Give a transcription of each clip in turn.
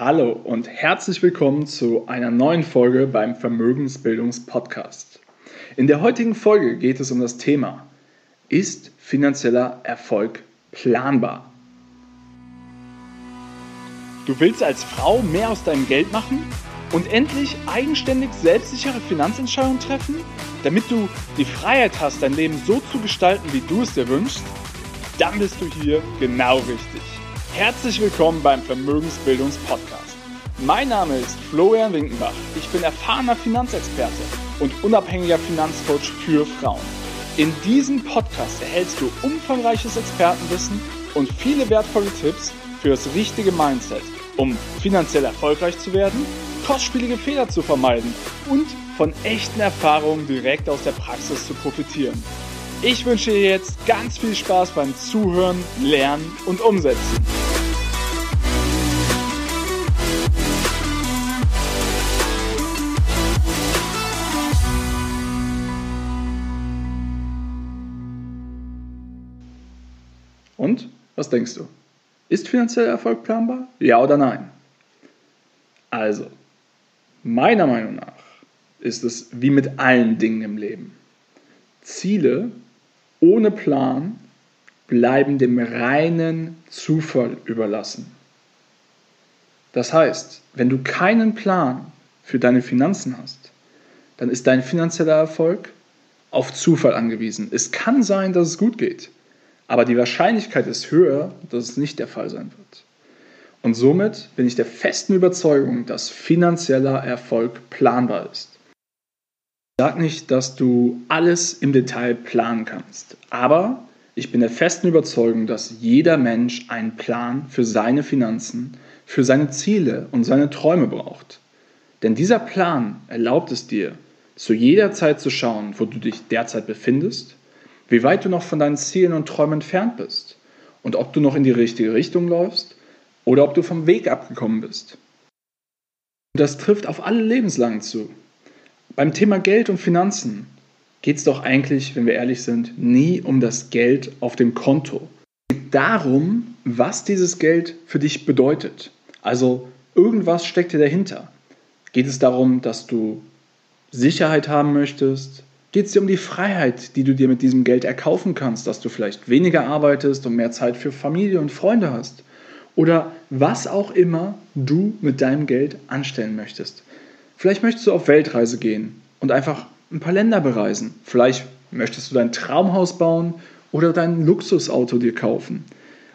Hallo und herzlich willkommen zu einer neuen Folge beim Vermögensbildungspodcast. In der heutigen Folge geht es um das Thema Ist finanzieller Erfolg planbar? Du willst als Frau mehr aus deinem Geld machen und endlich eigenständig selbstsichere Finanzentscheidungen treffen, damit du die Freiheit hast, dein Leben so zu gestalten, wie du es dir wünschst? Dann bist du hier genau richtig. Herzlich willkommen beim Vermögensbildungspodcast. Mein Name ist Florian Winkenbach. Ich bin erfahrener Finanzexperte und unabhängiger Finanzcoach für Frauen. In diesem Podcast erhältst du umfangreiches Expertenwissen und viele wertvolle Tipps für das richtige Mindset, um finanziell erfolgreich zu werden, kostspielige Fehler zu vermeiden und von echten Erfahrungen direkt aus der Praxis zu profitieren. Ich wünsche dir jetzt ganz viel Spaß beim Zuhören, Lernen und Umsetzen. Und was denkst du? Ist finanzieller Erfolg planbar? Ja oder nein? Also, meiner Meinung nach ist es wie mit allen Dingen im Leben. Ziele ohne Plan bleiben dem reinen Zufall überlassen. Das heißt, wenn du keinen Plan für deine Finanzen hast, dann ist dein finanzieller Erfolg auf Zufall angewiesen. Es kann sein, dass es gut geht, aber die Wahrscheinlichkeit ist höher, dass es nicht der Fall sein wird. Und somit bin ich der festen Überzeugung, dass finanzieller Erfolg planbar ist. Sag nicht, dass du alles im Detail planen kannst, aber ich bin der festen Überzeugung, dass jeder Mensch einen Plan für seine Finanzen, für seine Ziele und seine Träume braucht. Denn dieser Plan erlaubt es dir, zu jeder Zeit zu schauen, wo du dich derzeit befindest, wie weit du noch von deinen Zielen und Träumen entfernt bist und ob du noch in die richtige Richtung läufst oder ob du vom Weg abgekommen bist. Und das trifft auf alle Lebenslagen zu. Beim Thema Geld und Finanzen geht es doch eigentlich, wenn wir ehrlich sind, nie um das Geld auf dem Konto. Es geht darum, was dieses Geld für dich bedeutet. Also irgendwas steckt dir dahinter. Geht es darum, dass du Sicherheit haben möchtest? Geht es dir um die Freiheit, die du dir mit diesem Geld erkaufen kannst, dass du vielleicht weniger arbeitest und mehr Zeit für Familie und Freunde hast? Oder was auch immer du mit deinem Geld anstellen möchtest. Vielleicht möchtest du auf Weltreise gehen und einfach ein paar Länder bereisen. Vielleicht möchtest du dein Traumhaus bauen oder dein Luxusauto dir kaufen.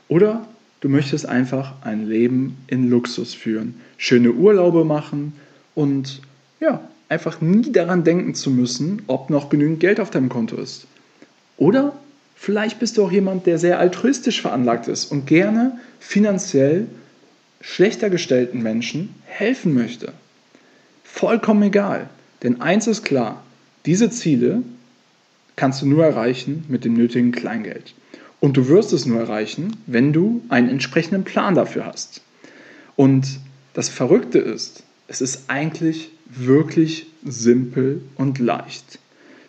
Oder du möchtest einfach ein Leben in Luxus führen, schöne Urlaube machen und ja, einfach nie daran denken zu müssen, ob noch genügend Geld auf deinem Konto ist. Oder vielleicht bist du auch jemand, der sehr altruistisch veranlagt ist und gerne finanziell schlechter gestellten Menschen helfen möchte. Vollkommen egal. Denn eins ist klar, diese Ziele kannst du nur erreichen mit dem nötigen Kleingeld. Und du wirst es nur erreichen, wenn du einen entsprechenden Plan dafür hast. Und das Verrückte ist, es ist eigentlich wirklich simpel und leicht.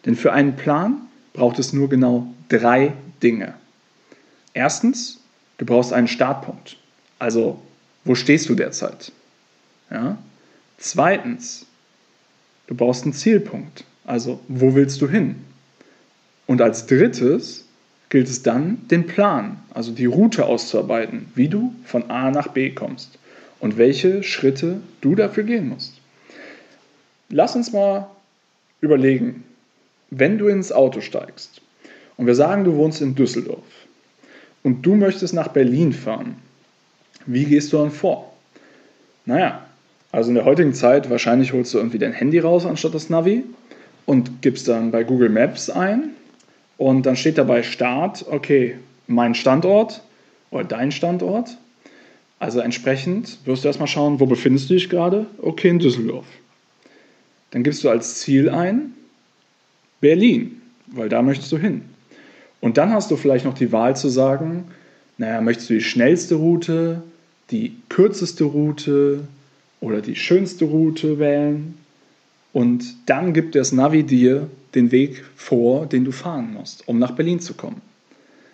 Denn für einen Plan braucht es nur genau drei Dinge. Erstens, du brauchst einen Startpunkt. Also, wo stehst du derzeit? Ja? Zweitens, du brauchst einen Zielpunkt. Also, wo willst du hin? Und als drittes gilt es dann, den Plan, also die Route auszuarbeiten, wie du von A nach B kommst und welche Schritte du dafür gehen musst. Lass uns mal überlegen, wenn du ins Auto steigst und wir sagen, du wohnst in Düsseldorf und du möchtest nach Berlin fahren, wie gehst du dann vor? Naja, also in der heutigen Zeit, wahrscheinlich holst du irgendwie dein Handy raus anstatt das Navi und gibst dann bei Google Maps ein und dann steht dabei Start, okay, mein Standort oder dein Standort. Also entsprechend wirst du erstmal schauen, wo befindest du dich gerade? Okay, in Düsseldorf. Dann gibst du als Ziel ein Berlin, weil da möchtest du hin. Und dann hast du vielleicht noch die Wahl zu sagen, naja, möchtest du die schnellste Route, die kürzeste Route, oder die schönste Route wählen und dann gibt das Navi dir den Weg vor, den du fahren musst, um nach Berlin zu kommen.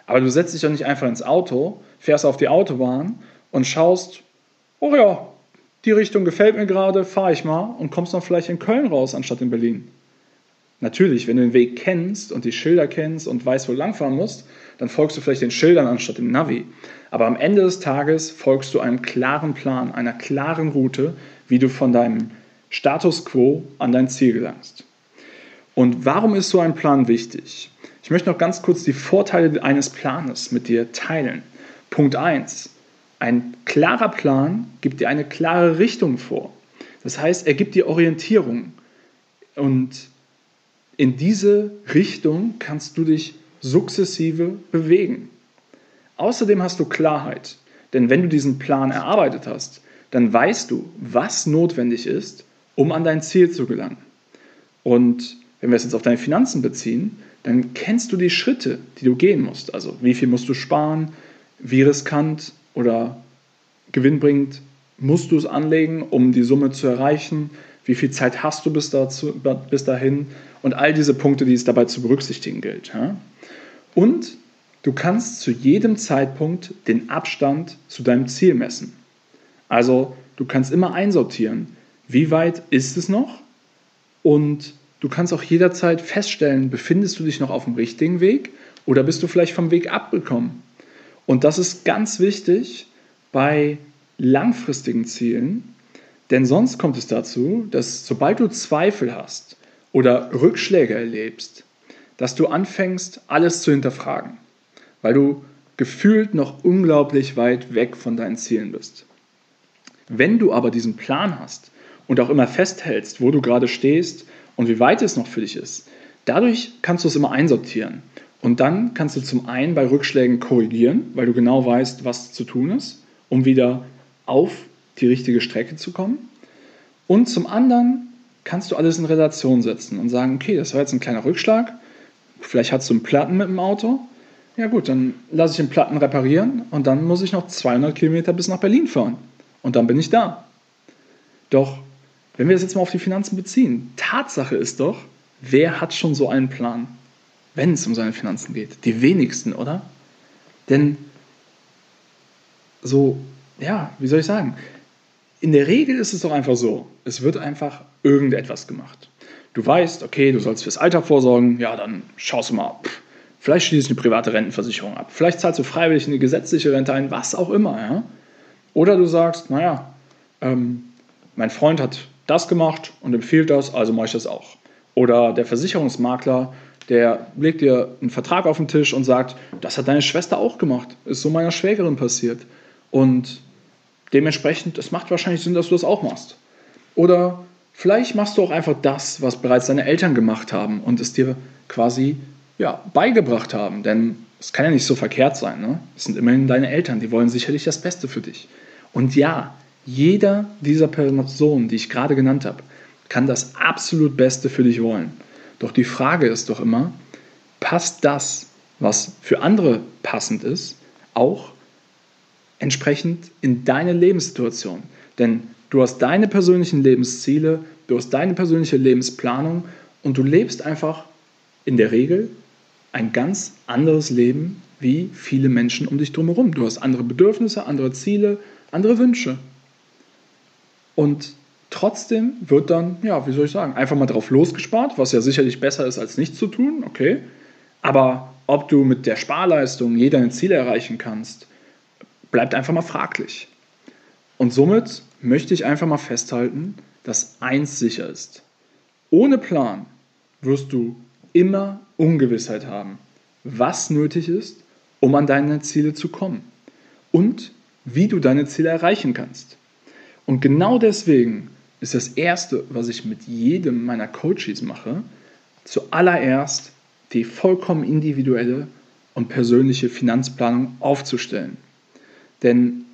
Aber du setzt dich doch nicht einfach ins Auto, fährst auf die Autobahn und schaust, oh ja, die Richtung gefällt mir gerade, fahre ich mal und kommst dann vielleicht in Köln raus, anstatt in Berlin. Natürlich, wenn du den Weg kennst und die Schilder kennst und weißt, wo du langfahren musst, dann folgst du vielleicht den Schildern anstatt dem Navi. Aber am Ende des Tages folgst du einem klaren Plan, einer klaren Route, wie du von deinem Status quo an dein Ziel gelangst. Und warum ist so ein Plan wichtig? Ich möchte noch ganz kurz die Vorteile eines Planes mit dir teilen. Punkt 1. Ein klarer Plan gibt dir eine klare Richtung vor. Das heißt, er gibt dir Orientierung. Und in diese Richtung kannst du dich sukzessive bewegen. Außerdem hast du Klarheit. Denn wenn du diesen Plan erarbeitet hast, dann weißt du, was notwendig ist, um an dein Ziel zu gelangen. Und wenn wir es jetzt auf deine Finanzen beziehen, dann kennst du die Schritte, die du gehen musst. Also wie viel musst du sparen, wie riskant oder gewinnbringend musst du es anlegen, um die Summe zu erreichen, wie viel Zeit hast du bis, dazu, bis dahin und all diese Punkte, die es dabei zu berücksichtigen gilt. Ja? Und du kannst zu jedem Zeitpunkt den Abstand zu deinem Ziel messen. Also du kannst immer einsortieren, wie weit ist es noch und du kannst auch jederzeit feststellen, befindest du dich noch auf dem richtigen Weg oder bist du vielleicht vom Weg abgekommen. Und das ist ganz wichtig bei langfristigen Zielen, denn sonst kommt es dazu, dass sobald du Zweifel hast oder Rückschläge erlebst, dass du anfängst, alles zu hinterfragen, weil du gefühlt noch unglaublich weit weg von deinen Zielen bist. Wenn du aber diesen Plan hast und auch immer festhältst, wo du gerade stehst und wie weit es noch für dich ist, dadurch kannst du es immer einsortieren. Und dann kannst du zum einen bei Rückschlägen korrigieren, weil du genau weißt, was zu tun ist, um wieder auf die richtige Strecke zu kommen. Und zum anderen kannst du alles in Relation setzen und sagen, okay, das war jetzt ein kleiner Rückschlag, vielleicht hast du einen Platten mit dem Auto. Ja gut, dann lasse ich den Platten reparieren und dann muss ich noch 200 Kilometer bis nach Berlin fahren. Und dann bin ich da. Doch, wenn wir das jetzt mal auf die Finanzen beziehen, Tatsache ist doch, wer hat schon so einen Plan? Wenn es um seine Finanzen geht. Die wenigsten, oder? Denn so, ja, wie soll ich sagen? In der Regel ist es doch einfach so, es wird einfach irgendetwas gemacht. Du weißt, okay, du sollst fürs Alter vorsorgen, ja, dann schaust du mal, pff, vielleicht schließe ich eine private Rentenversicherung ab, vielleicht zahlst du freiwillig eine gesetzliche Rente ein, was auch immer, ja. Oder du sagst, naja, ähm, mein Freund hat das gemacht und empfiehlt das, also mache ich das auch. Oder der Versicherungsmakler der legt dir einen Vertrag auf den Tisch und sagt, das hat deine Schwester auch gemacht, ist so meiner Schwägerin passiert. Und dementsprechend, es macht wahrscheinlich Sinn, dass du das auch machst. Oder vielleicht machst du auch einfach das, was bereits deine Eltern gemacht haben und es dir quasi ja, beigebracht haben. Denn es kann ja nicht so verkehrt sein. Ne? Es sind immerhin deine Eltern, die wollen sicherlich das Beste für dich. Und ja, jeder dieser Personen, die ich gerade genannt habe, kann das absolut Beste für dich wollen. Doch die Frage ist doch immer, passt das, was für andere passend ist, auch entsprechend in deine Lebenssituation? Denn du hast deine persönlichen Lebensziele, du hast deine persönliche Lebensplanung und du lebst einfach in der Regel ein ganz anderes Leben wie viele Menschen um dich drumherum. Du hast andere Bedürfnisse, andere Ziele, andere Wünsche. Und Trotzdem wird dann, ja, wie soll ich sagen, einfach mal drauf losgespart, was ja sicherlich besser ist, als nichts zu tun, okay. Aber ob du mit der Sparleistung je deine Ziele erreichen kannst, bleibt einfach mal fraglich. Und somit möchte ich einfach mal festhalten, dass eins sicher ist. Ohne Plan wirst du immer Ungewissheit haben, was nötig ist, um an deine Ziele zu kommen und wie du deine Ziele erreichen kannst. Und genau deswegen ist das Erste, was ich mit jedem meiner Coaches mache, zuallererst die vollkommen individuelle und persönliche Finanzplanung aufzustellen. Denn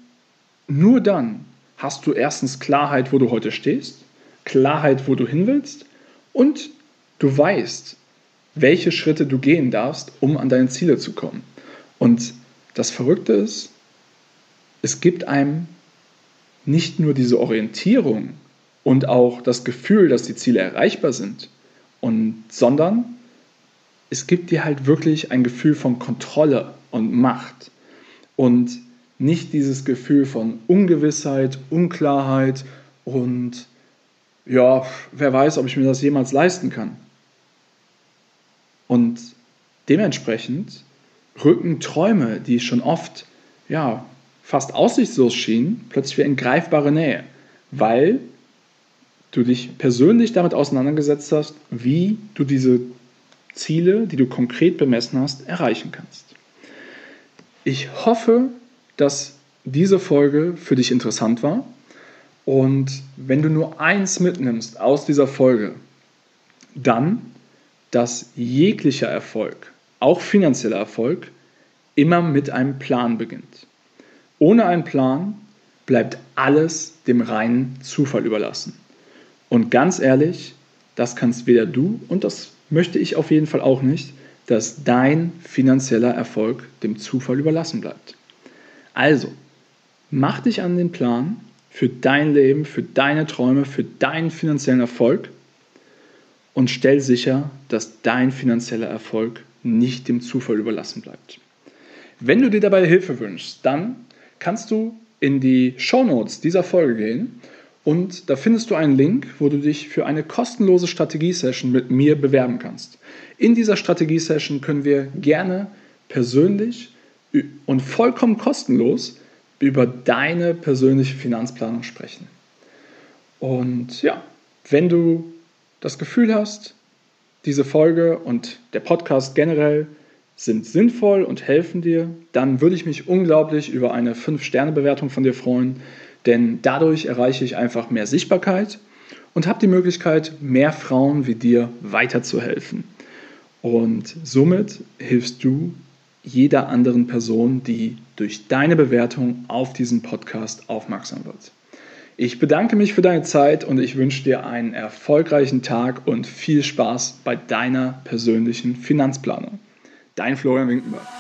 nur dann hast du erstens Klarheit, wo du heute stehst, Klarheit, wo du hin willst und du weißt, welche Schritte du gehen darfst, um an deine Ziele zu kommen. Und das Verrückte ist, es gibt einem nicht nur diese Orientierung, und auch das Gefühl, dass die Ziele erreichbar sind, und, sondern es gibt dir halt wirklich ein Gefühl von Kontrolle und Macht. Und nicht dieses Gefühl von Ungewissheit, Unklarheit und ja, wer weiß, ob ich mir das jemals leisten kann. Und dementsprechend rücken Träume, die schon oft ja, fast aussichtslos schienen, plötzlich wieder in greifbare Nähe, weil du dich persönlich damit auseinandergesetzt hast, wie du diese Ziele, die du konkret bemessen hast, erreichen kannst. Ich hoffe, dass diese Folge für dich interessant war. Und wenn du nur eins mitnimmst aus dieser Folge, dann, dass jeglicher Erfolg, auch finanzieller Erfolg, immer mit einem Plan beginnt. Ohne einen Plan bleibt alles dem reinen Zufall überlassen. Und ganz ehrlich, das kannst weder du und das möchte ich auf jeden Fall auch nicht, dass dein finanzieller Erfolg dem Zufall überlassen bleibt. Also, mach dich an den Plan für dein Leben, für deine Träume, für deinen finanziellen Erfolg und stell sicher, dass dein finanzieller Erfolg nicht dem Zufall überlassen bleibt. Wenn du dir dabei Hilfe wünschst, dann kannst du in die Show Notes dieser Folge gehen und da findest du einen Link, wo du dich für eine kostenlose Strategie-Session mit mir bewerben kannst. In dieser Strategie-Session können wir gerne persönlich und vollkommen kostenlos über deine persönliche Finanzplanung sprechen. Und ja, wenn du das Gefühl hast, diese Folge und der Podcast generell sind sinnvoll und helfen dir, dann würde ich mich unglaublich über eine 5-Sterne-Bewertung von dir freuen, denn dadurch erreiche ich einfach mehr Sichtbarkeit und habe die Möglichkeit, mehr Frauen wie dir weiterzuhelfen. Und somit hilfst du jeder anderen Person, die durch deine Bewertung auf diesen Podcast aufmerksam wird. Ich bedanke mich für deine Zeit und ich wünsche dir einen erfolgreichen Tag und viel Spaß bei deiner persönlichen Finanzplanung. Dein Florian Winkenberg.